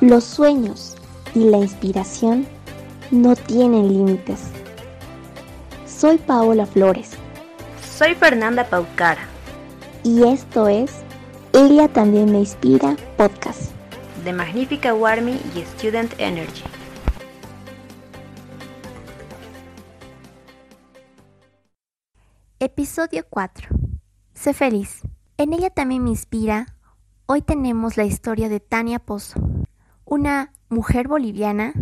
Los sueños y la inspiración no tienen límites. Soy Paola Flores. Soy Fernanda Paucara. Y esto es Ella también me inspira podcast. De Magnífica Warmy y Student Energy. Episodio 4. Sé feliz. En ella también me inspira. Hoy tenemos la historia de Tania Pozo, una mujer boliviana,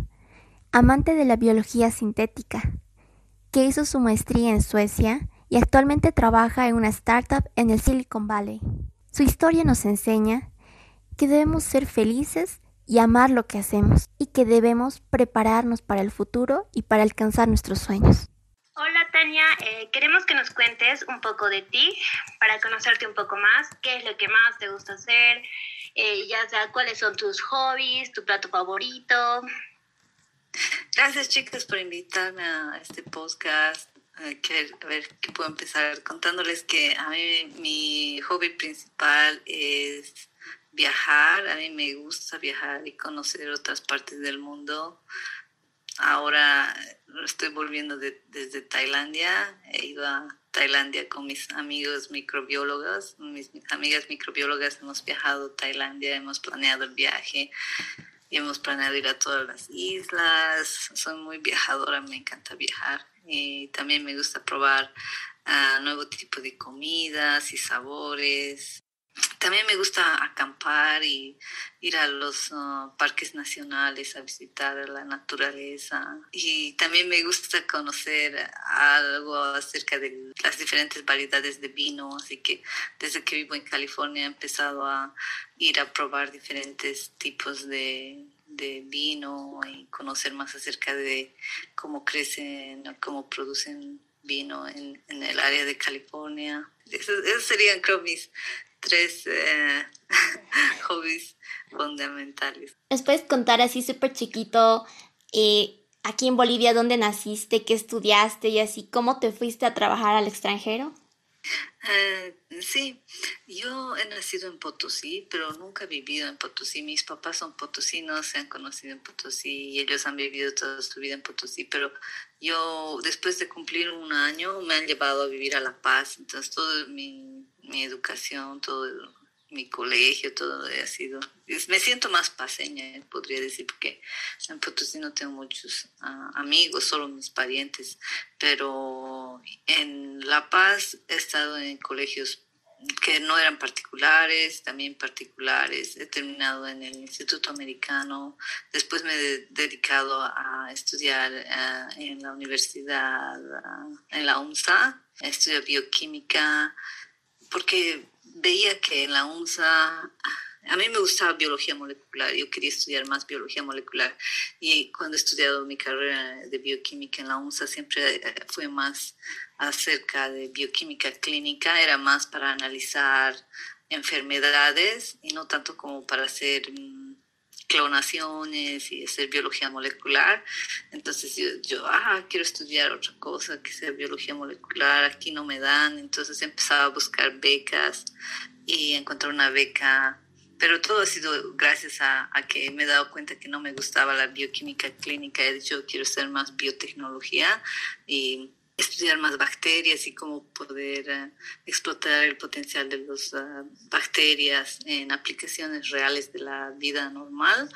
amante de la biología sintética, que hizo su maestría en Suecia y actualmente trabaja en una startup en el Silicon Valley. Su historia nos enseña que debemos ser felices y amar lo que hacemos y que debemos prepararnos para el futuro y para alcanzar nuestros sueños. Hola Tania, eh, queremos que nos cuentes un poco de ti para conocerte un poco más, qué es lo que más te gusta hacer, eh, ya sea cuáles son tus hobbies, tu plato favorito. Gracias chicas por invitarme a este podcast. a ver qué puedo empezar contándoles que a mí mi hobby principal es viajar. A mí me gusta viajar y conocer otras partes del mundo. Ahora estoy volviendo desde Tailandia. He ido a Tailandia con mis amigos microbiólogos. Mis, amigas microbiólogas hemos viajado a Tailandia, hemos planeado el viaje y hemos planeado ir a todas las islas. Soy muy viajadora, me encanta viajar. Y también me gusta probar uh, nuevo tipo de comidas y sabores. También me gusta acampar y ir a los uh, parques nacionales a visitar la naturaleza. Y también me gusta conocer algo acerca de las diferentes variedades de vino. Así que desde que vivo en California he empezado a ir a probar diferentes tipos de, de vino y conocer más acerca de cómo crecen, cómo producen vino en, en el área de California. Esos, esos serían, creo, tres eh, hobbies fundamentales. ¿Nos puedes contar así súper chiquito eh, aquí en Bolivia dónde naciste, qué estudiaste y así, cómo te fuiste a trabajar al extranjero? Eh, sí, yo he nacido en Potosí, pero nunca he vivido en Potosí. Mis papás son potosinos, se han conocido en Potosí y ellos han vivido toda su vida en Potosí, pero yo después de cumplir un año me han llevado a vivir a La Paz, entonces todo mi, mi educación, todo mi colegio, todo ha sido... Me siento más paseña, podría decir, porque en Potosí no tengo muchos ah, amigos, solo mis parientes, pero en La Paz he estado en colegios que no eran particulares, también particulares. He terminado en el Instituto Americano. Después me he dedicado a estudiar ah, en la universidad, ah, en la UNSA. Estudio bioquímica porque veía que en la UNSA, a mí me gustaba biología molecular, yo quería estudiar más biología molecular. Y cuando he estudiado mi carrera de bioquímica en la UNSA siempre eh, fue más acerca de bioquímica clínica, era más para analizar enfermedades y no tanto como para hacer clonaciones y hacer biología molecular. Entonces yo, yo, ah, quiero estudiar otra cosa que sea biología molecular, aquí no me dan. Entonces empezaba a buscar becas y encontré una beca, pero todo ha sido gracias a, a, que me he dado cuenta que no me gustaba la bioquímica clínica. He dicho, quiero hacer más biotecnología y estudiar más bacterias y cómo poder eh, explotar el potencial de las ah, bacterias en aplicaciones reales de la vida normal.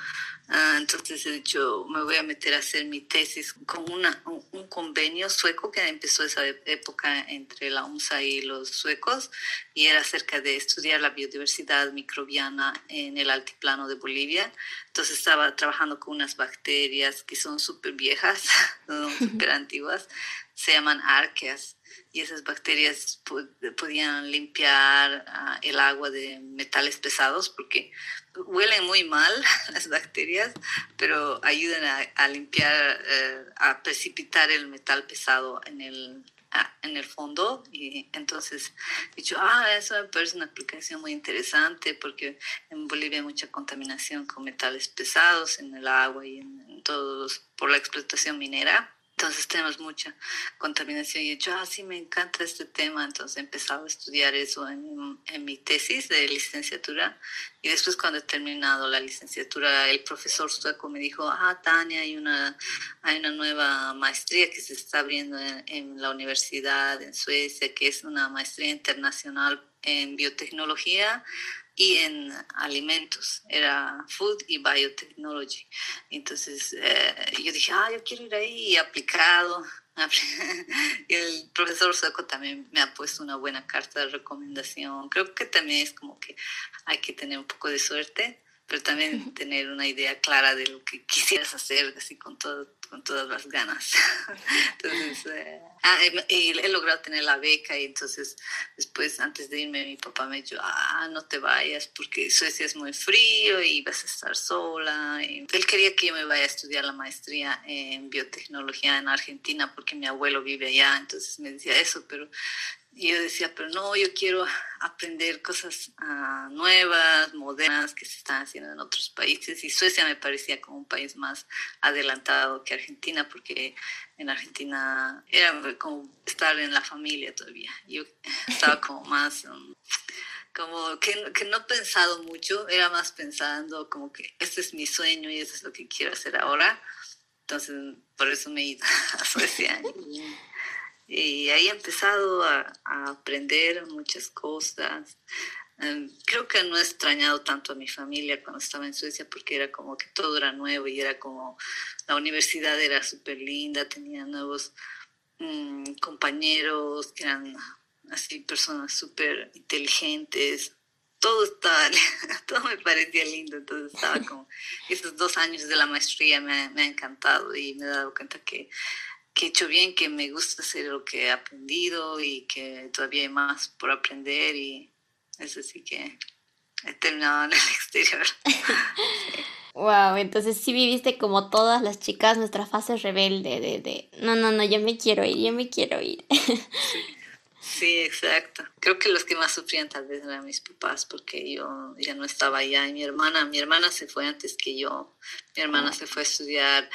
Ah, entonces he dicho, me voy a meter a hacer mi tesis con una, un, convenio sueco que empezó esa época entre la UNSA y los suecos y era acerca de estudiar la biodiversidad microbiana en el altiplano de Bolivia. Entonces estaba trabajando con unas bacterias que son súper viejas, súper antiguas se llaman arqueas y esas bacterias podían limpiar ah, el agua de metales pesados porque huelen muy mal las bacterias, pero ayudan a, limpiar, eh, a precipitar el metal pesado en el, ah, en el fondo y entonces dicho, ah, eso me una aplicación muy interesante porque en Bolivia hay mucha contaminación con metales pesados en el agua y en todos por la explotación minera Entonces tenemos mucha contaminación y yo, ah, sí, me encanta este tema, entonces he empezado a estudiar eso en, en, mi tesis de licenciatura. Y después cuando he terminado la licenciatura, el profesor sueco me dijo, ah, Tania, hay una, hay una nueva maestría que se está abriendo en, en la universidad en Suecia, que es una maestría internacional en biotecnología y en alimentos, era Food y Biotechnology. Entonces eh, yo dije, ah, yo quiero ir ahí y aplicado. y el profesor Soco también me ha puesto una buena carta de recomendación. Creo que también es como que hay que tener un poco de suerte pero también tener una idea clara de lo que quisieras hacer, así con, todo, con todas las ganas. entonces, eh, ah, y he logrado tener la beca y entonces después, antes de irme, mi papá me dijo, ah, no te vayas porque Suecia es muy frío y vas a estar sola. Y él quería que yo me vaya a estudiar la maestría en biotecnología en Argentina porque mi abuelo vive allá, entonces me decía eso, pero y yo decía, pero no, yo quiero aprender cosas uh, nuevas, modernas, que se están haciendo en otros países. Y Suecia me parecía como un país más adelantado que Argentina, porque en Argentina era como estar en la familia todavía. Yo estaba como más... Um, como que, que, no he pensado mucho, era más pensando como que este es mi sueño y eso es lo que quiero hacer ahora. Entonces, por eso me he a Suecia. Y ahí he empezado a, aprender muchas cosas. Em, creo que no he extrañado tanto a mi familia cuando estaba en Suecia porque era como que todo era nuevo y era como la universidad era súper linda, tenía nuevos mm, compañeros que eran así personas súper inteligentes. Todo estaba, todo me parecía lindo, entonces estaba como, esos dos años de la maestría me, me ha encantado y me he dado cuenta que que he hecho bien, que me gusta hacer lo que he aprendido y que todavía hay más por aprender y eso sí que he terminado en el exterior. Wow, entonces sí viviste como todas las chicas nuestra fase rebelde de, de no, no, no, yo me quiero ir, yo me quiero ir. Sí. exacto. Creo que los que más sufrían tal vez eran mis papás porque yo ya no estaba allá y mi hermana, mi hermana se fue antes que yo. Mi hermana se fue a estudiar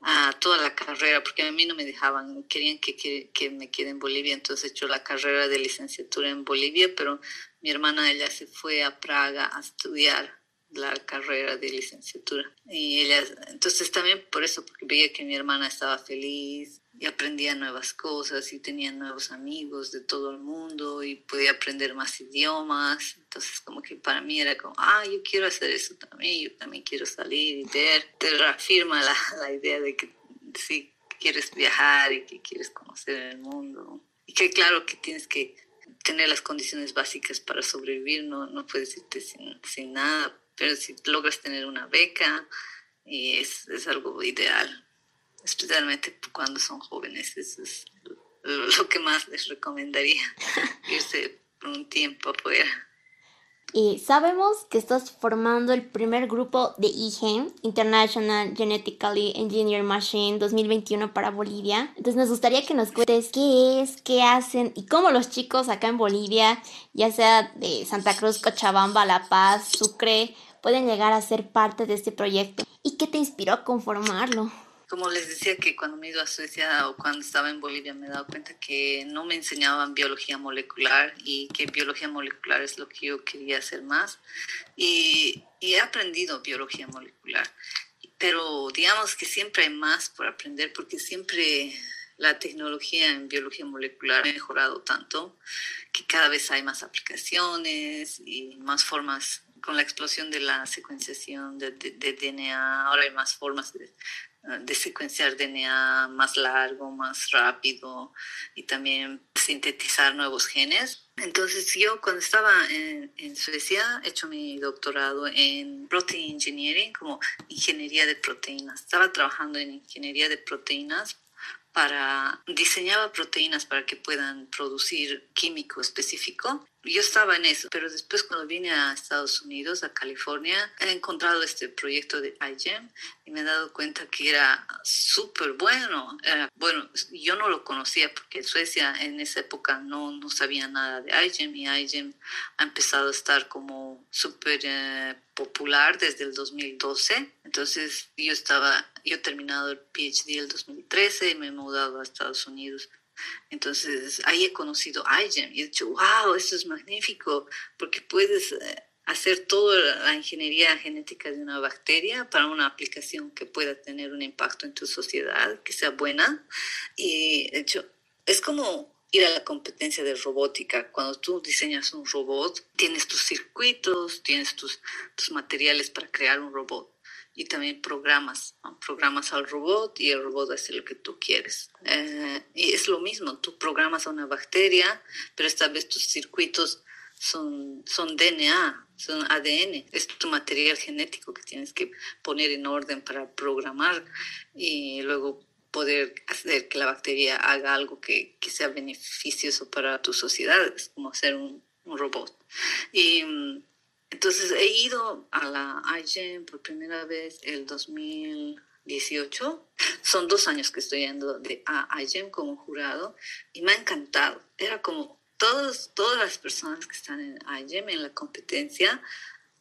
a toda la carrera, porque a mí no me dejaban, querían que, que, que, me quede en Bolivia, entonces he hecho la carrera de licenciatura en Bolivia, pero mi hermana ella se fue a Praga a estudiar la carrera de licenciatura. Y ella, entonces también por eso, porque veía que mi hermana estaba feliz, y aprendía nuevas cosas y tenía nuevos amigos de todo el mundo y podía aprender más idiomas. Entonces como que para mí era como, ah, yo quiero hacer eso también, yo también quiero salir y ver. Te reafirma la, la idea de que sí quieres viajar y que quieres conocer el mundo. Y que claro que tienes que tener las condiciones básicas para sobrevivir, no, no puedes irte sin, sin nada, pero si logras tener una beca, y es, es algo ideal especialmente cuando son jóvenes. Eso es lo que más les recomendaría, irse por un tiempo afuera. Y sabemos que estás formando el primer grupo de IGEM, International Genetically Engineered Machine 2021 para Bolivia. Entonces nos gustaría que nos cuentes qué es, qué hacen y cómo los chicos acá en Bolivia, ya sea de Santa Cruz, Cochabamba, La Paz, Sucre, pueden llegar a ser parte de este proyecto. ¿Y qué te inspiró a conformarlo? Como les decía que cuando me he ido a Suecia o cuando estaba en Bolivia me he dado cuenta que no me enseñaban biología molecular y que biología molecular es lo que yo quería hacer más. Y, y he aprendido biología molecular, pero digamos que siempre hay más por aprender porque siempre la tecnología en biología molecular ha mejorado tanto que cada vez hay más aplicaciones y más formas con la explosión de la secuenciación de, de, de DNA, ahora hay más formas de, de secuenciar DNA más largo, más rápido y también sintetizar nuevos genes. Entonces yo cuando estaba en, Suecia he hecho mi doctorado en Protein Engineering, como ingeniería de proteínas. Estaba trabajando en ingeniería de proteínas para diseñaba proteínas para que puedan producir químico específico yo estaba en eso, pero después cuando vine a Estados Unidos, a California, he encontrado este proyecto de iGEM y me he dado cuenta que era súper bueno. bueno, yo no lo conocía porque en Suecia en esa época no, no sabía nada de iGEM y iGEM ha empezado a estar como súper eh, popular desde el 2012. Entonces yo estaba, yo he terminado el PhD el 2013 y me he mudado a Estados Unidos entonces ahí he conocido iGEM y he dicho, wow, esto es magnífico porque puedes eh, hacer toda la ingeniería genética de una bacteria para una aplicación que pueda tener un impacto en tu sociedad, que sea buena. Y de hecho, es como ir a la competencia de robótica. Cuando tú diseñas un robot, tienes tus circuitos, tienes tus, tus materiales para crear un robot y también programas, programas al robot y el robot hace lo que tú quieres. Eh, y es lo mismo, tú programas a una bacteria, pero esta vez tus circuitos son, son DNA, son ADN, es tu material genético que tienes que poner en orden para programar y luego poder hacer que la bacteria haga algo que, que sea beneficioso para tu sociedad, es como hacer un, un robot. Y mm, entonces he ido a la IGEM por primera vez el 2018. Son dos años que estoy yendo de, a IGEM como jurado y me ha encantado. Era como todos, todas las personas que están en IGEM, en la competencia,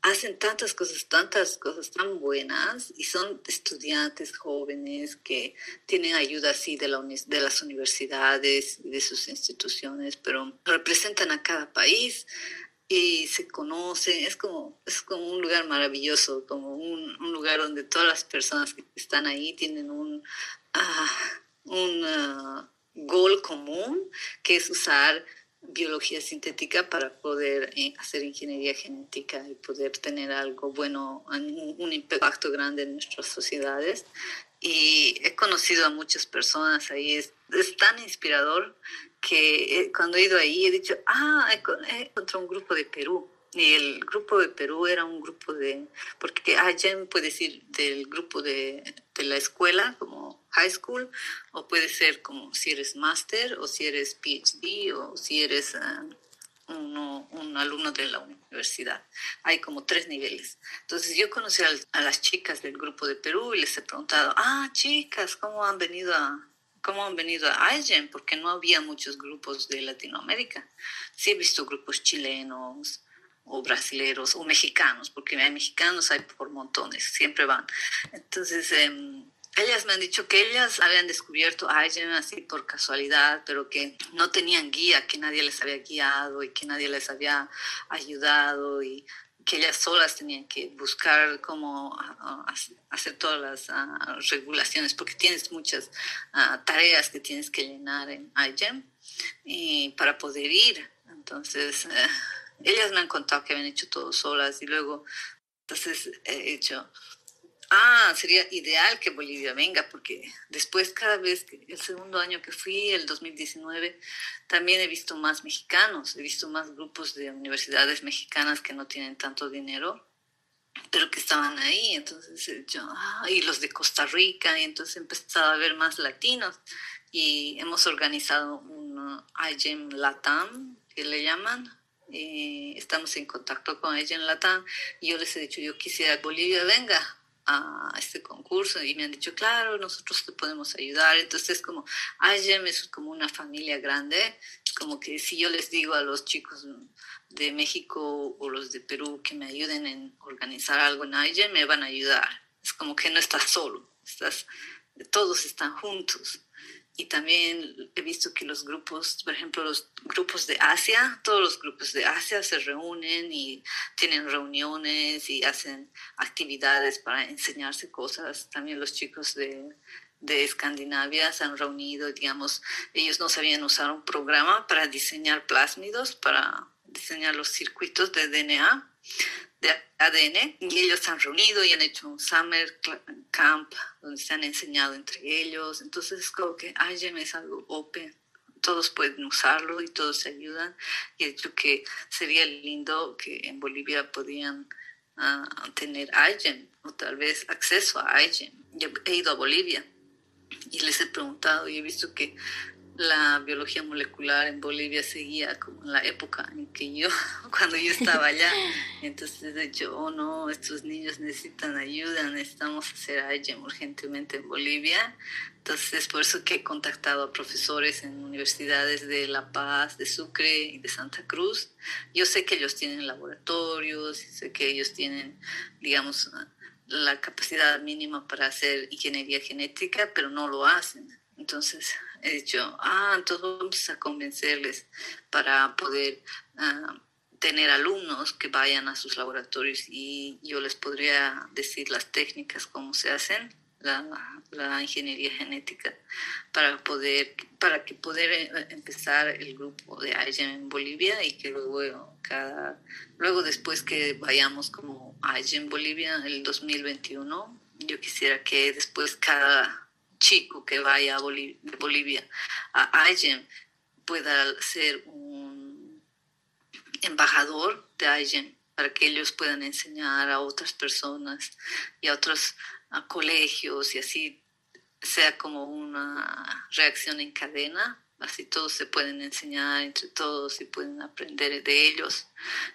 hacen tantas cosas, tantas cosas tan buenas y son estudiantes jóvenes que tienen ayuda así de, la, de las universidades y de sus instituciones, pero representan a cada país, y se conocen, es como, es como un lugar maravilloso, como un, un lugar donde todas las personas que están ahí tienen un, uh, un uh, gol común, que es usar biología sintética para poder eh, hacer ingeniería genética y poder tener algo bueno, un impacto grande en nuestras sociedades. Y he conocido a muchas personas ahí, es, es tan inspirador que eh, cuando he ido ahí he dicho, ah, encontré un grupo de Perú. Y el grupo de Perú era un grupo de, porque allá puede decir del grupo de, de, la escuela, como high school, o puede ser como si eres máster, o si eres PhD, o si eres uh, un alumno de la universidad. Hay como tres niveles. Entonces yo conocí a, las chicas del grupo de Perú y les he preguntado, ah, chicas, ¿cómo han venido a, cómo han venido a porque no había muchos grupos de Latinoamérica. Sí he visto grupos chilenos o brasileros o mexicanos, porque hay mexicanos, hay por montones, siempre van. Entonces, em, ellas me han dicho que ellas habían descubierto IGEM así por casualidad, pero que no tenían guía, que nadie les había guiado y que nadie les había ayudado y que ellas solas tenían que buscar cómo ah, hacer todas las ah, regulaciones, porque tienes muchas ah, tareas que tienes que llenar en iGEM y para poder ir. Entonces, eh, ellas me han contado que habían hecho todo solas y luego, entonces he hecho Ah, sería ideal que Bolivia venga, porque después cada vez, que, el segundo año que fui, el 2019, también he visto más mexicanos, he visto más grupos de universidades mexicanas que no tienen tanto dinero, pero que estaban ahí, entonces eh, yo, ah, y los de Costa Rica, y entonces he empezado a ver más latinos, y hemos organizado un IGEM Latam, que le llaman, y estamos en contacto con IGEM Latam, y yo les he dicho, yo quisiera que Bolivia venga, a este concurso y me han dicho, claro, nosotros te podemos ayudar. Entonces, como IGEM es como una familia grande, como que si yo les digo a los chicos de México o los de Perú que me ayuden en organizar algo en IGEM, me van a ayudar. Es como que no estás solo, estás, todos están juntos. Y también he visto que los grupos, por ejemplo, los grupos de Asia, todos los grupos de Asia se reúnen y tienen reuniones y hacen actividades para enseñarse cosas. También los chicos de, de Escandinavia se han reunido, digamos, ellos no sabían usar un programa para diseñar plásmidos, para diseñar los circuitos de DNA de ADN y ellos se han reunido y han hecho un summer camp donde se han enseñado entre ellos. Entonces es como que IGEM es algo open, todos pueden usarlo y todos se ayudan. Y he dicho que sería lindo que en Bolivia podían ah, tener IGEM o tal vez acceso a IGEM. Yo he ido a Bolivia y les he preguntado y he visto que la biología molecular en Bolivia seguía como en la época en que yo, cuando yo estaba allá. Entonces he dicho, oh no, estos niños necesitan ayuda, necesitamos hacer AIGEM urgentemente en Bolivia. Entonces por eso que he contactado a profesores en universidades de La Paz, de Sucre y de Santa Cruz. Yo sé que ellos tienen laboratorios, sé que ellos tienen, digamos, la capacidad mínima para hacer ingeniería genética, pero no lo hacen. Entonces he dicho, ah, entonces vamos a convencerles para poder ah, tener alumnos que vayan a sus laboratorios y yo les podría decir las técnicas, cómo se hacen la, la ingeniería genética para poder para que poder eh, empezar el grupo de AIGEM en Bolivia y que luego cada luego después que vayamos como AIGEM Bolivia el 2021 yo quisiera que después cada chico que vaya a de Bolivia a AIGEM pueda ser un embajador de AIGEM para que ellos puedan enseñar a otras personas y a otros colegios y así sea como una reacción en cadena así todos se pueden enseñar entre todos y pueden aprender de ellos.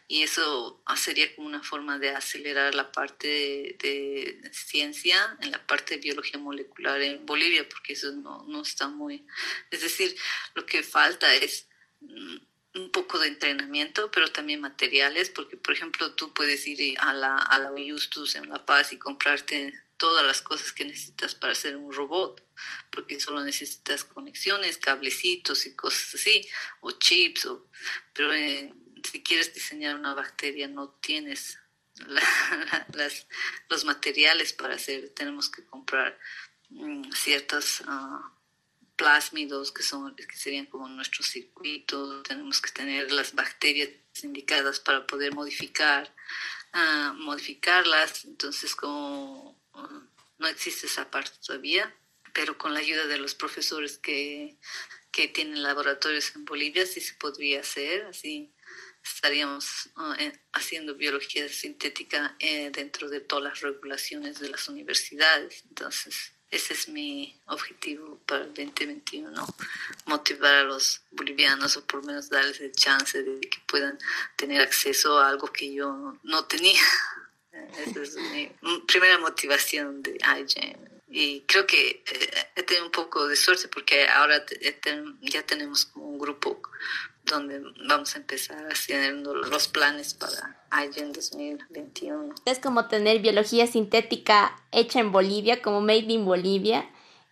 Y eso sería como una forma de acelerar la parte de, ciencia en la parte de biología molecular en Bolivia, porque eso no, no está muy... Es decir, lo que falta es mm, un poco de entrenamiento, pero también materiales, porque por ejemplo tú puedes ir a la, a la Justus en La Paz y comprarte todas las cosas que necesitas para hacer un robot, porque solo necesitas conexiones, cablecitos y cosas así, o chips, o, pero eh, si quieres diseñar una bacteria no tienes los materiales para hacer, tenemos que comprar mm, ciertos uh, plásmidos que, son, que serían como nuestros circuitos, tenemos que tener las bacterias indicadas para poder modificar, uh, modificarlas, entonces como no existe esa parte todavía, pero con la ayuda de los profesores que, que tienen laboratorios en Bolivia sí se podría hacer, así estaríamos uh, haciendo biología sintética eh, dentro de todas las regulaciones de las universidades. Entonces, ese es mi objetivo para el 2021, motivar a los bolivianos o por lo menos darles el chance de que puedan tener acceso a algo que yo no tenía. Esa es mi primera motivación de iGEM. Y creo que eh, he tenido un poco de suerte porque ahora ya tenemos un grupo donde vamos a empezar haciendo los planes para iGEM 2021. Es como tener biología sintética hecha en Bolivia, como Made in Bolivia.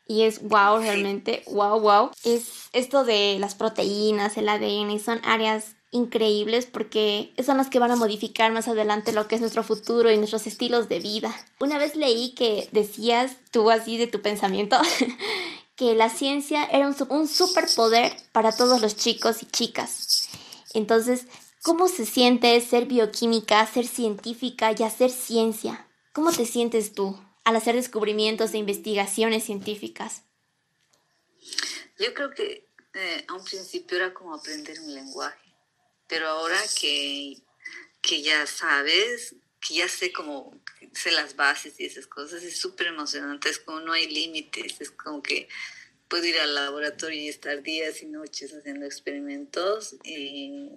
Y es wow, realmente, wow, wow. Es esto de las proteínas, el ADN, son áreas increíbles porque son las que van a modificar más adelante lo que es nuestro futuro y nuestros estilos de vida. Una vez leí que decías tú así de tu pensamiento que la ciencia era un, un superpoder para todos los chicos y chicas. Entonces, ¿cómo se siente ser bioquímica, ser científica y hacer ciencia? ¿Cómo te sientes tú al hacer descubrimientos e investigaciones científicas? Yo creo que eh, a un principio era como aprender un lenguaje pero ahora que, que ya sabes, que ya sé cómo, sé las bases y esas cosas, es súper emocionante, es como no hay límites, es como que puedo ir al laboratorio y estar días y noches haciendo experimentos y,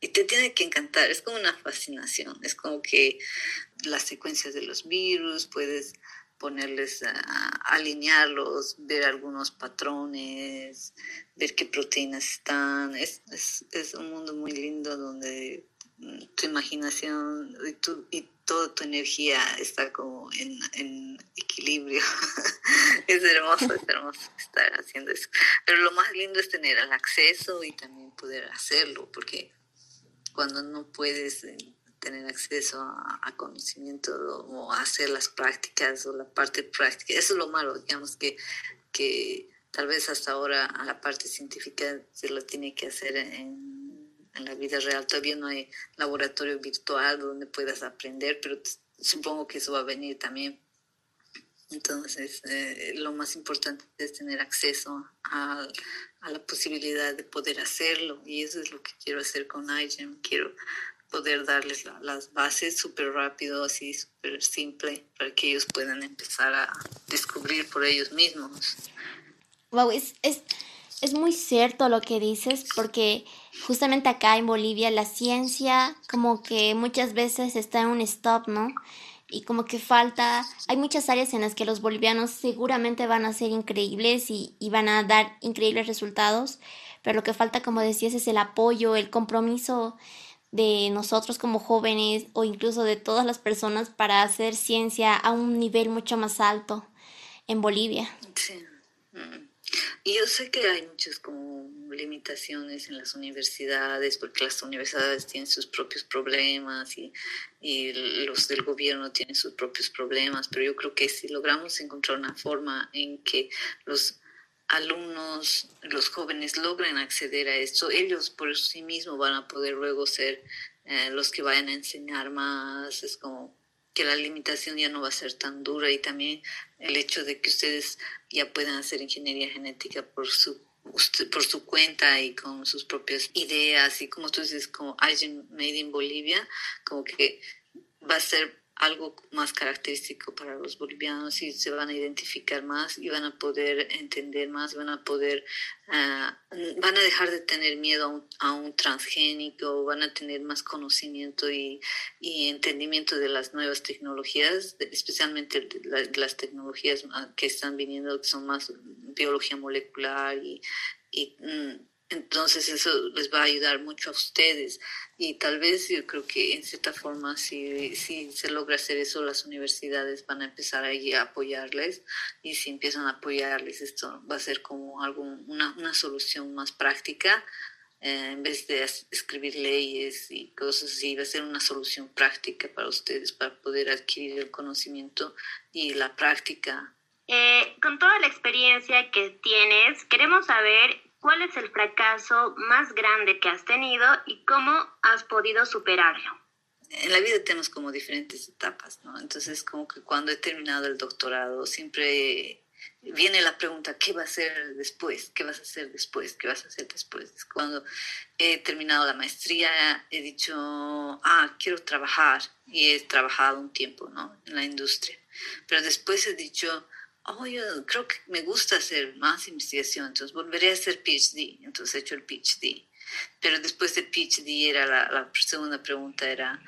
y te tiene que encantar, es como una fascinación, es como que las secuencias de los virus, puedes ponerles, a, alinearlos, ver algunos patrones, ver qué proteínas están. Es, es, un mundo muy lindo donde mm, tu imaginación y, tu, y toda tu energía está como en, en equilibrio. es hermoso, es hermoso estar haciendo eso. Pero lo más lindo es tener el acceso y también poder hacerlo, porque cuando no puedes eh, tener acceso a, conocimiento o hacer las prácticas o la parte práctica. Eso es lo malo, digamos, que, que tal vez hasta ahora a la parte científica se lo tiene que hacer en, en la vida real. Todavía no hay laboratorio virtual donde puedas aprender, pero supongo que eso va a venir también. Entonces, eh, lo más importante es tener acceso a, a, la posibilidad de poder hacerlo y eso es lo que quiero hacer con iGEM. Quiero poder darles las bases súper rápido, así súper simple, para que ellos puedan empezar a descubrir por ellos mismos. Wow, es, es, es muy cierto lo que dices, porque justamente acá en Bolivia la ciencia como que muchas veces está en un stop, ¿no? Y como que falta, hay muchas áreas en las que los bolivianos seguramente van a ser increíbles y, y van a dar increíbles resultados, pero lo que falta, como decías, es el apoyo, el compromiso de nosotros como jóvenes o incluso de todas las personas para hacer ciencia a un nivel mucho más alto en Bolivia. Sí. Mm. Y yo sé que hay muchas como limitaciones en las universidades, porque las universidades tienen sus propios problemas y, y, los del gobierno tienen sus propios problemas, pero yo creo que si logramos encontrar una forma en que los alumnos, los jóvenes logren acceder a esto, ellos por sí mismos van a poder luego ser eh, los que vayan a enseñar más, es como que la limitación ya no va a ser tan dura y también el hecho de que ustedes ya puedan hacer ingeniería genética por su por su cuenta y con sus propias ideas y como tú dices como alguien made in Bolivia como que va a ser algo más característico para los bolivianos y se van a identificar más y van a poder entender más, van a poder, uh, van a dejar de tener miedo a un, a un, transgénico, van a tener más conocimiento y, entendimiento de las nuevas tecnologías, especialmente las tecnologías que están viniendo, que son más biología molecular y, y mm, entonces eso les va a ayudar mucho a ustedes y tal vez yo creo que en cierta forma si, si se logra hacer eso las universidades van a empezar ahí a apoyarles y si empiezan a apoyarles esto va a ser como algo, una, una solución más práctica eh, en vez de escribir leyes y cosas así, va a ser una solución práctica para ustedes para poder adquirir el conocimiento y la práctica. Eh, con toda la experiencia que tienes, queremos saber ¿Cuál es el fracaso más grande que has tenido y cómo has podido superarlo? En la vida tenemos como diferentes etapas, ¿no? Entonces, como que cuando he terminado el doctorado, siempre viene la pregunta, ¿qué va a hacer después? ¿Qué vas a hacer después? ¿Qué vas a hacer después? Cuando he terminado la maestría, he dicho, ah, quiero trabajar. Y he trabajado un tiempo, ¿no? En la industria. Pero después he dicho, oh, yo creo que me gusta hacer más investigación, entonces volveré a hacer PhD, entonces he hecho el PhD. Pero después del PhD era la, la segunda pregunta era,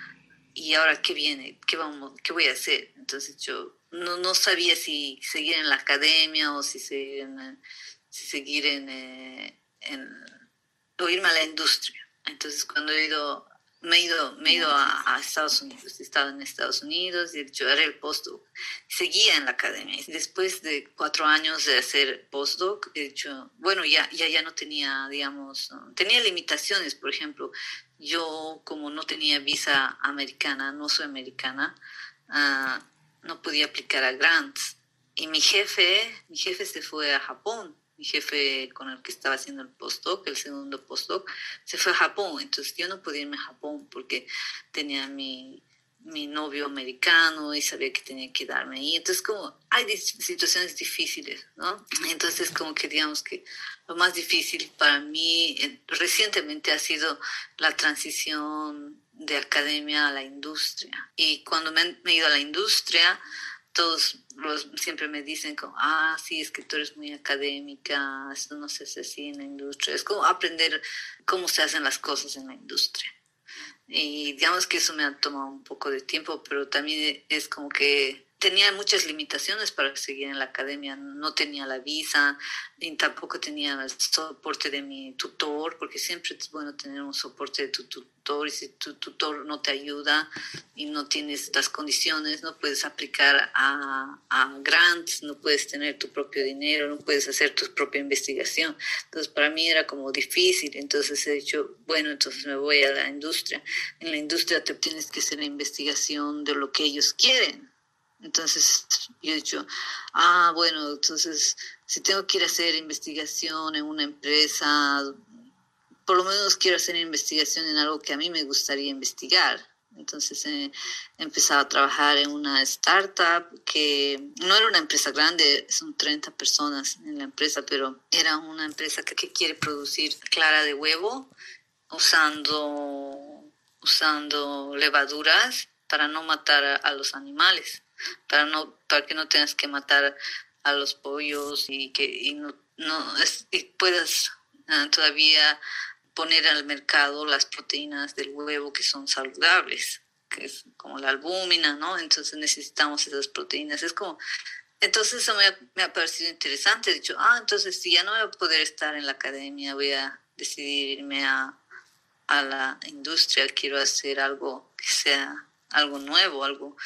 ¿y ahora qué viene? ¿Qué, vamos, qué voy a hacer? Entonces yo no, no sabía si seguir en la academia o si seguir en, si seguir en, eh, en, o irme a la industria. Entonces cuando he ido me he ido, me he ido a, Estados Unidos, he estado en Estados Unidos y he hecho, haré el postdoc. Seguía en la academia. Después de cuatro años de hacer postdoc, he dicho, bueno, ya, ya, ya no tenía, digamos, tenía limitaciones. Por ejemplo, yo como no tenía visa americana, no soy americana, uh, no podía aplicar a grants. Y mi jefe, mi jefe se fue a Japón mi jefe con el que estaba haciendo el postdoc, el segundo postdoc, se fue a Japón. Entonces yo no podía irme a Japón porque tenía mi, mi novio americano y sabía que tenía que darme ahí. Entonces como hay situaciones difíciles, ¿no? Entonces como que digamos que lo más difícil para mí eh, recientemente ha sido la transición de academia a la industria. Y cuando me, me he ido a la industria, todos los, siempre me dicen como, ah, sí, es que tú eres muy académica, esto no se hace así en la industria. Es como aprender cómo se hacen las cosas en la industria. Y digamos que eso me ha tomado un poco de tiempo, pero también es como que tenía muchas limitaciones para seguir en la academia. No tenía la visa, y tampoco tenía el soporte de mi tutor, porque siempre es bueno tener un soporte de tu tutor. Y si tu tutor no te ayuda y no tienes las condiciones, no puedes aplicar a, a grants, no puedes tener tu propio dinero, no puedes hacer tu propia investigación. Entonces, para mí era como difícil. Entonces he dicho, bueno, entonces me voy a la industria. En la industria te tienes que hacer la investigación de lo que ellos quieren entonces yo he dicho, ah, bueno, entonces si tengo que ir a hacer investigación en una empresa, por lo menos quiero hacer investigación en algo que a mí me gustaría investigar. Entonces he empezado a trabajar en una startup que no era una empresa grande, son 30 personas en la empresa, pero era una empresa que, quiere producir clara de huevo usando, usando levaduras para no matar a los animales para, no, para que no tengas que matar a los pollos y que y no, no y puedas ah, todavía poner al mercado las proteínas del huevo que son saludables, que es como la albúmina, ¿no? Entonces necesitamos esas proteínas. Es como, entonces eso me ha, me ha parecido interesante. He dicho, ah, entonces si ya no voy a poder estar en la academia, voy a decidir irme a, a la industria, quiero hacer algo que sea algo nuevo, algo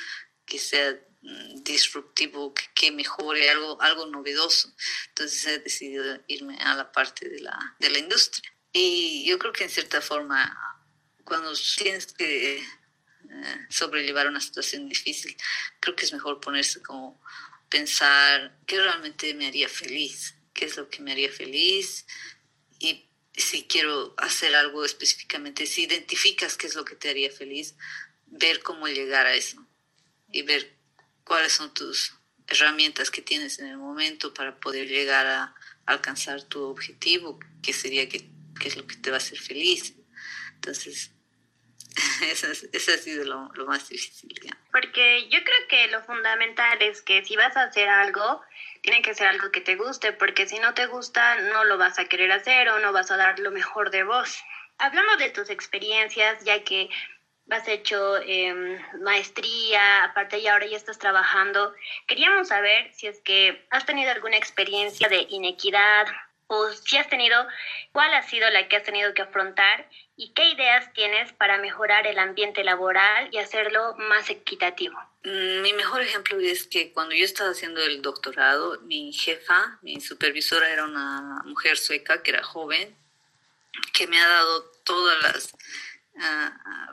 que sea mm, disruptivo, que, que, mejore, algo, algo novedoso. Entonces he decidido irme a la parte de la, de la industria. Y yo creo que en cierta forma, cuando tienes que eh, sobrellevar una situación difícil, creo que es mejor ponerse como pensar qué realmente me haría feliz, qué es lo que me haría feliz y si quiero hacer algo específicamente, si identificas qué es lo que te haría feliz, ver cómo llegar a eso y ver cuáles son tus herramientas que tienes en el momento para poder llegar a alcanzar tu objetivo, que sería que, es lo que te va a hacer feliz. Entonces, eso, ha sido lo, lo más difícil. Porque yo creo que lo fundamental es que si vas a hacer algo, tiene que ser algo que te guste, porque si no te gusta, no lo vas a querer hacer o no vas a dar lo mejor de vos. Hablamos de tus experiencias, ya que has hecho eh, maestría, aparte y ahora ya estás trabajando. Queríamos saber si es que has tenido alguna experiencia de inequidad o si has tenido, cuál ha sido la que has tenido que afrontar y qué ideas tienes para mejorar el ambiente laboral y hacerlo más equitativo. Mm, mi mejor ejemplo es que cuando yo estaba haciendo el doctorado, mi jefa, mi supervisora era una mujer sueca que era joven, que me ha dado todas las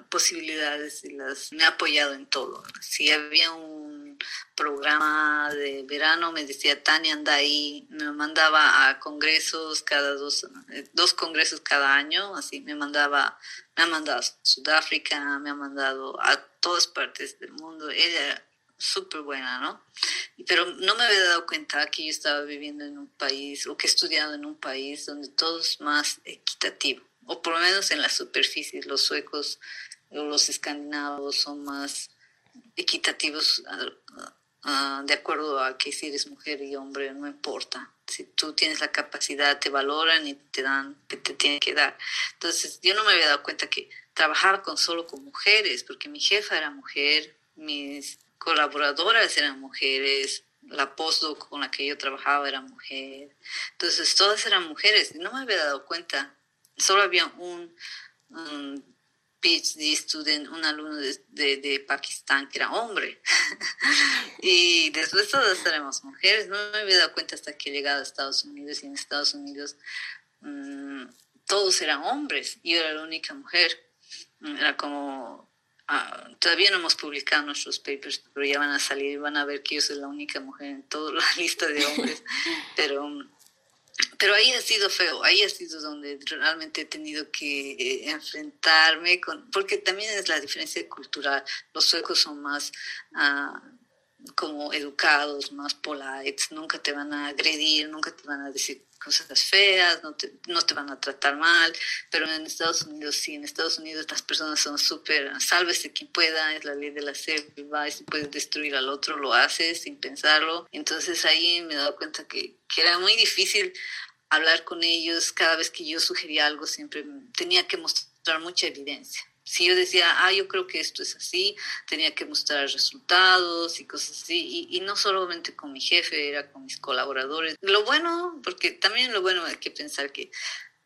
posibilidades y las me ha apoyado en todo. Si había un programa de verano, me decía Tania, anda ahí, me mandaba a congresos cada dos, eh, dos congresos cada año, así me mandaba, me ha mandado a Sudáfrica, me ha mandado a todas partes del mundo. Ella súper buena, ¿no? Pero no me había dado cuenta que yo estaba viviendo en un país o que he estudiado en un país donde todo es más equitativo o por lo menos en la superficie, los suecos o los escandinavos son más equitativos de acuerdo a que si eres mujer y hombre, no importa. Si tú tienes la capacidad, te valoran y te dan que te tienen que dar. Entonces, yo no me había dado cuenta que trabajar con solo con mujeres, porque mi jefa era mujer, mis colaboradoras eran mujeres, la postdoc con la que yo trabajaba era mujer. Entonces, todas eran mujeres no me había dado cuenta solo había un, PhD student, un alumno de, de, Pakistán que era hombre. y después todas éramos mujeres. No me había dado cuenta hasta que he llegado a Estados Unidos y en Estados Unidos mm, todos eran hombres yo era la única mujer. Era como, ah, todavía no hemos publicado nuestros papers, pero ya van a salir y van a ver que yo soy la única mujer en toda la lista de hombres. pero pero ahí ha sido feo, ahí ha sido donde realmente he tenido que eh, enfrentarme con, porque también es la diferencia cultural. Los suecos son más ah, como educados, más polites, nunca te van a agredir, nunca te van a decir cosas feas, no te, no te van a tratar mal, pero en Estados Unidos sí, en Estados Unidos las personas son súper, sálvese quien pueda, es la ley de la selva, y si puedes destruir al otro, lo haces sin pensarlo. Entonces ahí me he dado cuenta que, que era muy difícil hablar con ellos, cada vez que yo sugería algo siempre tenía que mostrar mucha evidencia si yo decía, ah, yo creo que esto es así, tenía que mostrar resultados y cosas así, y, no solamente con mi jefe, era con mis colaboradores. Lo bueno, porque también lo bueno hay que pensar que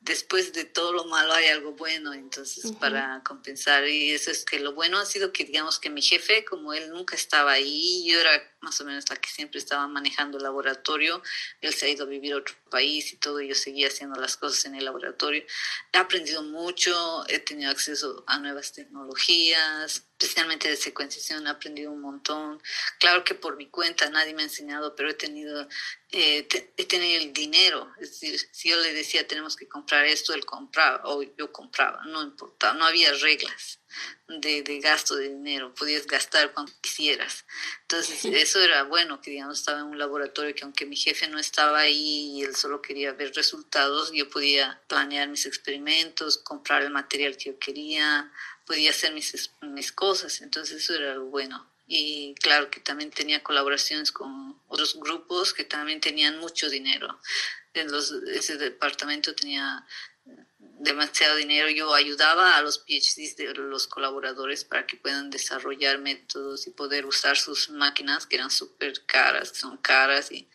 después de todo lo malo hay algo bueno, entonces para compensar, y eso es que lo bueno ha sido que digamos que mi jefe, como él nunca estaba ahí, yo era más o menos la que siempre estaba manejando el laboratorio, él se ha ido a vivir a otro país y todo, y yo seguía haciendo las cosas en el laboratorio. He aprendido mucho, he tenido acceso a nuevas tecnologías, especialmente de secuenciación, he aprendido un montón. Claro que por mi cuenta nadie me ha enseñado, pero he tenido, eh, he tenido el dinero. Es decir, si yo le decía tenemos que comprar esto, él compraba, o yo compraba, no importaba, no había reglas de, de gasto de dinero, podías gastar cuando quisieras. Entonces, eso era bueno, que digamos estaba en un laboratorio que aunque mi jefe no estaba ahí y él solo quería ver resultados, yo podía planear mis experimentos, comprar el material que yo quería, podía hacer mis, mis cosas, entonces eso era lo bueno. y claro que también tenía colaboraciones con otros grupos que también tenían mucho dinero. En los, ese departamento tenía demasiado dinero. Yo ayudaba a los PhDs de los colaboradores para que puedan desarrollar métodos y poder usar sus máquinas que eran súper caras, son caras y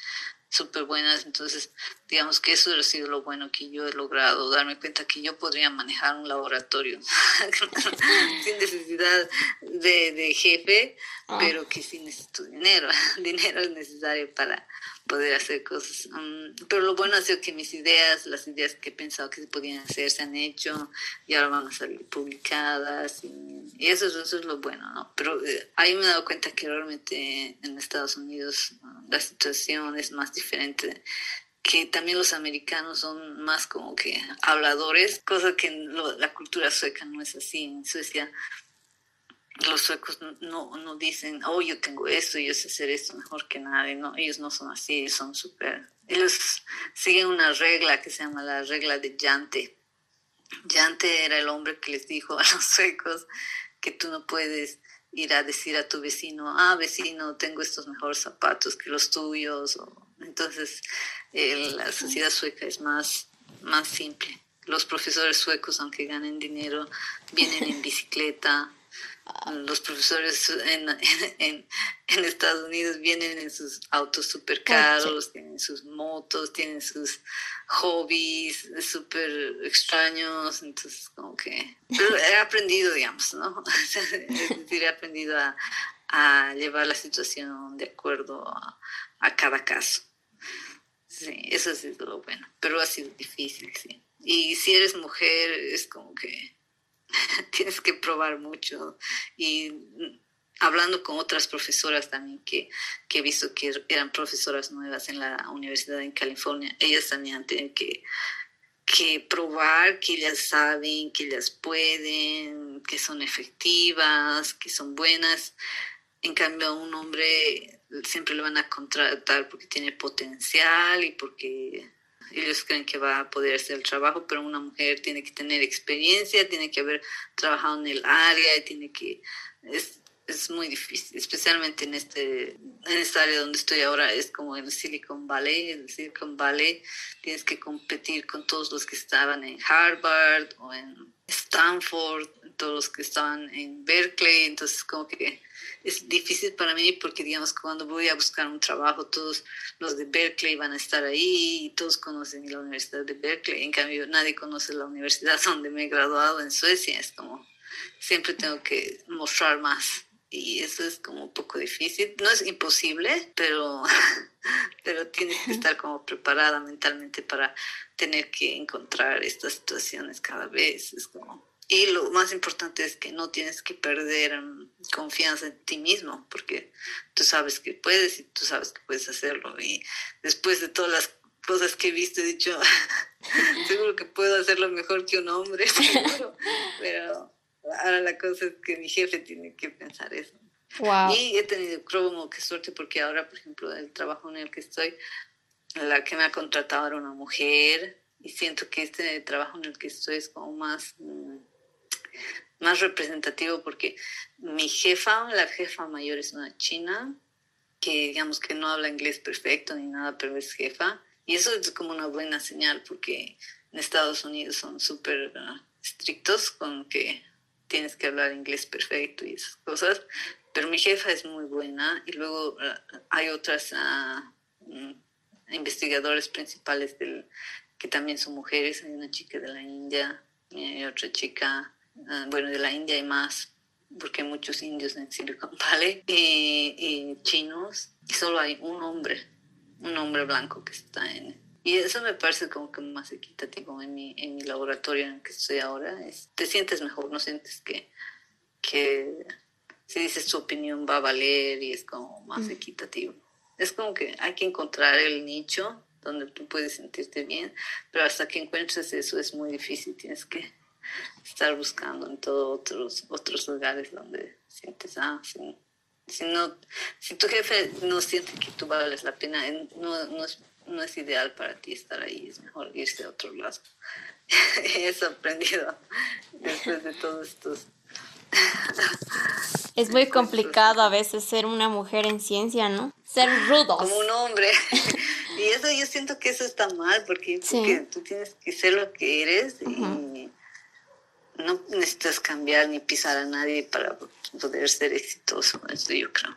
súper buenas. Entonces, digamos que eso ha sido lo bueno que yo he logrado, darme cuenta que yo podría manejar un laboratorio sin necesidad de, de jefe, ah. pero que sí necesito dinero. dinero es necesario para poder hacer cosas. Um, pero lo bueno ha sido que mis ideas, las ideas que he pensado que se podían hacer, se han hecho y ahora van a salir publicadas. Y, eso, eso, es lo bueno, ¿no? Pero eh, ahí me he dado cuenta que realmente en Estados Unidos uh, la situación es más diferente que también los americanos son más como que habladores, cosa que en la cultura sueca no es así. En Suecia los suecos no, no dicen, oh, yo tengo esto, yo sé hacer esto mejor que nadie, no, ellos no son así, son súper, ellos siguen una regla que se llama la regla de Yante. Yante era el hombre que les dijo a los suecos que tú no puedes ir a decir a tu vecino, ah, vecino, tengo estos mejores zapatos que los tuyos. entonces, la sociedad sueca es más, más simple. Los profesores suecos, aunque ganen dinero, vienen en bicicleta, los profesores en, en, en, Estados Unidos vienen en sus autos súper caros, tienen sus motos, tienen sus hobbies súper extraños, entonces como que... Pero he aprendido, digamos, ¿no? es decir, he aprendido a, a llevar la situación de acuerdo a, a, cada caso. Sí, eso ha sido lo bueno, pero ha sido difícil, sí. Y si eres mujer, es como que tienes que probar mucho. Y hablando con otras profesoras también que, que, he visto que eran profesoras nuevas en la universidad en California, ellas también tienen que, que probar que ellas saben, que ellas pueden, que son efectivas, que son buenas. En cambio, un hombre siempre le van a contratar porque tiene potencial y porque ellos creen que va a poder hacer el trabajo, pero una mujer tiene que tener experiencia, tiene que haber trabajado en el área, tiene que... es muy difícil, especialmente en, este, en esta área donde estoy ahora, es como el Silicon Valley. En Silicon Valley tienes que competir con todos los que estaban en Harvard o en Stanford, todos los que estaban en Berkeley, entonces como que es difícil para mí porque, digamos, cuando voy a buscar un trabajo, todos los de Berkeley van a estar ahí y todos conocen la Universidad de Berkeley. En cambio, nadie conoce la universidad donde me he graduado en Suecia. Es como, siempre tengo que mostrar más. Y eso es como un poco difícil. No es imposible, pero, pero tienes que estar como preparada mentalmente para tener que encontrar estas situaciones cada vez. Es como y lo más importante es que no tienes que perder mm, confianza en ti mismo, porque tú sabes que puedes y tú sabes que puedes hacerlo. Y después de todas las cosas que he visto, he dicho, seguro que puedo hacerlo mejor que un hombre, seguro. Pero ahora la cosa es que mi jefe tiene que pensar eso. Y he tenido como que suerte porque ahora, por ejemplo, el trabajo en el que estoy, la que me ha contratado era una mujer y siento que este trabajo en el que estoy es como más... Mm, más representativo porque mi jefa, la jefa mayor es una china que digamos que no habla inglés perfecto ni nada, pero es jefa. Y eso es como una buena señal porque en Estados Unidos son súper uh, estrictos con que tienes que hablar inglés perfecto y esas cosas. Pero mi jefa es muy buena y luego uh, hay otras uh, investigadores principales del, que también son mujeres. Hay una chica de la India y otra chica Ah, bueno, de la India y más, porque hay muchos indios en Silicon Valley, y, chinos, y solo hay un hombre, un hombre blanco que está en... Y eso me parece como que más equitativo en mi, en mi laboratorio en el que estoy ahora. Es, te sientes mejor, no sientes que, que si dices tu opinión va a valer y es como más mm. equitativo. Es como que hay que encontrar el nicho donde tú puedes sentirte bien, pero hasta que encuentres eso es muy difícil, tienes que estar buscando en todos otros, otros lugares donde sientes, ah, si, si, no, si tu jefe no siente que tú vales la pena, no, no, es, no es ideal para ti estar ahí, es mejor irse a otro lado. He aprendido después de todos estos Es muy complicado a veces ser una mujer en ciencia, ¿no? Ser rudos. Como un hombre. y eso yo siento que eso está mal, porque, tú tienes que ser lo que eres y no necesitas cambiar ni pisar a nadie para poder ser exitoso. Eso yo creo.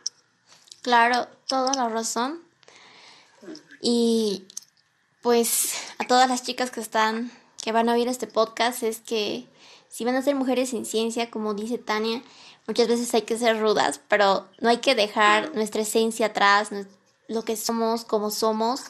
Claro, toda la razón. Y pues a todas las chicas que están, que van a oír este podcast, es que si van a ser mujeres en ciencia, como dice Tania, muchas veces hay que ser rudas, pero no hay que dejar nuestra esencia atrás, lo que somos, como somos.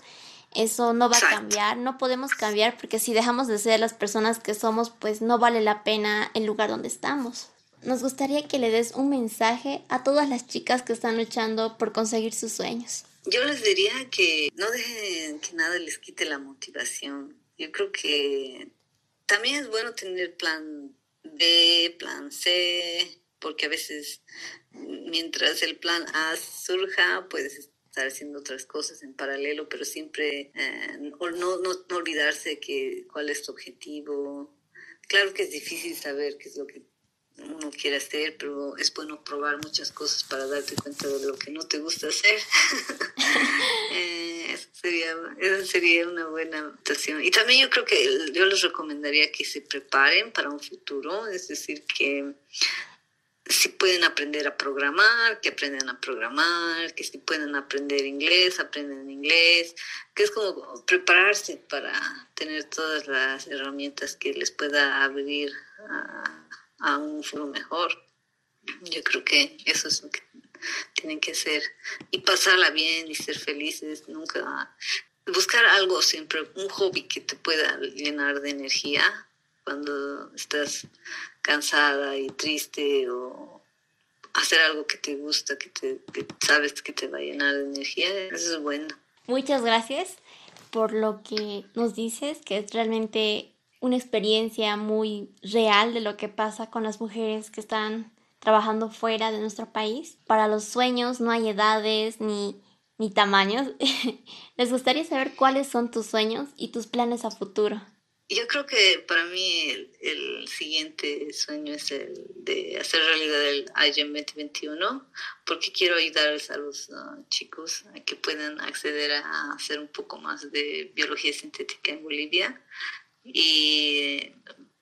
Eso no va a cambiar, no podemos cambiar porque si dejamos de ser las personas que somos, pues no vale la pena el lugar donde estamos. Nos gustaría que le des un mensaje a todas las chicas que están luchando por conseguir sus sueños. Yo les diría que no dejen que nada les quite la motivación. Yo creo que también es bueno tener plan B, plan C, porque a veces mientras el plan A surja, puedes estar haciendo otras cosas en paralelo, pero siempre eh, no, no, olvidarse que cuál es tu objetivo. Claro que es difícil saber qué es lo que uno quiere hacer, pero es bueno probar muchas cosas para darte cuenta de lo que no te gusta hacer. eh, sería, eso sería una buena. Y también yo creo que yo les recomendaría que se preparen para un futuro, es decir, que si pueden aprender a programar, que aprendan a programar, que si pueden aprender inglés, aprenden inglés, que es como prepararse para tener todas las herramientas que les pueda abrir a a un futuro mejor. Yo creo que eso es lo que tienen que hacer. Y pasarla bien y ser felices, nunca buscar algo siempre, un hobby que te pueda llenar de energía cuando estás cansada y triste o hacer algo que te gusta, que, te, que sabes que te va a llenar de energía, eso es bueno. Muchas gracias por lo que nos dices, que es realmente una experiencia muy real de lo que pasa con las mujeres que están trabajando fuera de nuestro país. Para los sueños no hay edades ni, ni tamaños. Les gustaría saber cuáles son tus sueños y tus planes a futuro. Yo creo que para mí el, siguiente sueño es el de hacer realidad el IGEM 2021, porque quiero ayudar a los chicos a que puedan acceder a hacer un poco más de biología sintética en Bolivia y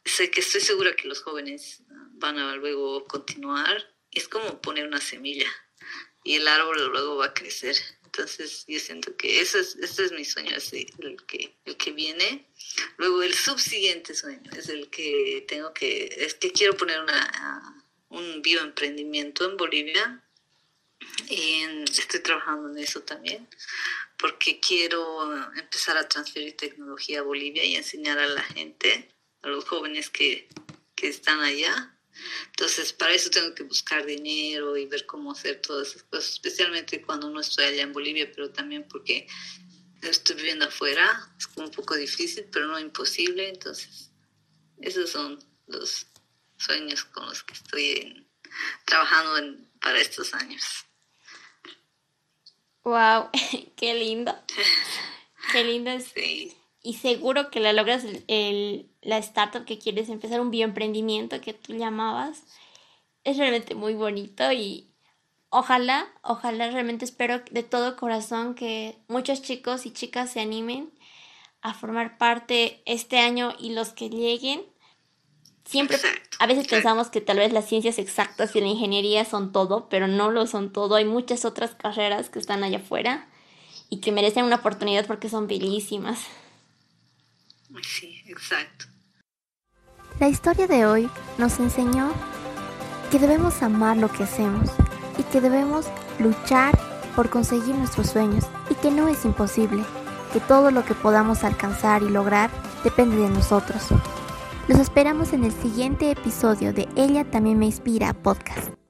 sé que estoy segura que los jóvenes van a luego continuar. Es como poner una semilla y el árbol luego va a crecer. Entonces yo siento que eso es, ese es mi sueño, el que, el que viene. Luego el subsiguiente sueño es el que tengo que, es que quiero poner una, un bioemprendimiento en Bolivia y estoy trabajando en eso también porque quiero empezar a transferir tecnología a Bolivia y enseñar a la gente, a los jóvenes que, que están allá. Entonces, para eso tengo que buscar dinero y ver cómo hacer todas esas cosas, especialmente cuando no estoy allá en Bolivia, pero también porque estoy viviendo afuera. Es un poco difícil, pero no imposible. Entonces, esos son los sueños con los que estoy trabajando para estos años. Wow, qué lindo. Qué lindo es. Y seguro que la logras el, la startup que quieres empezar, un bioemprendimiento que tú llamabas. Es realmente muy bonito y ojalá, ojalá realmente espero de todo corazón que muchos chicos y chicas se animen a formar parte este año y los que lleguen siempre, a veces pensamos que tal vez las ciencias exactas y la ingeniería son todo, pero no lo son todo. Hay muchas otras carreras que están allá afuera y que merecen una oportunidad porque son bellísimas. Sí, exacto. La historia de hoy nos enseñó que debemos amar lo que hacemos y que debemos luchar por conseguir nuestros sueños y que no es imposible, que todo lo que podamos alcanzar y lograr depende de nosotros. Los esperamos en el siguiente episodio de Ella también me inspira podcast.